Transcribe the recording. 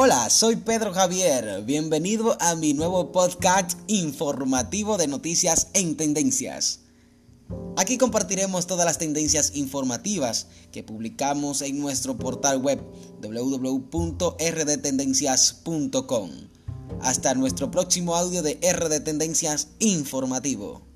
Hola, soy Pedro Javier. Bienvenido a mi nuevo podcast informativo de noticias en tendencias. Aquí compartiremos todas las tendencias informativas que publicamos en nuestro portal web www.rdtendencias.com. Hasta nuestro próximo audio de RD Tendencias Informativo.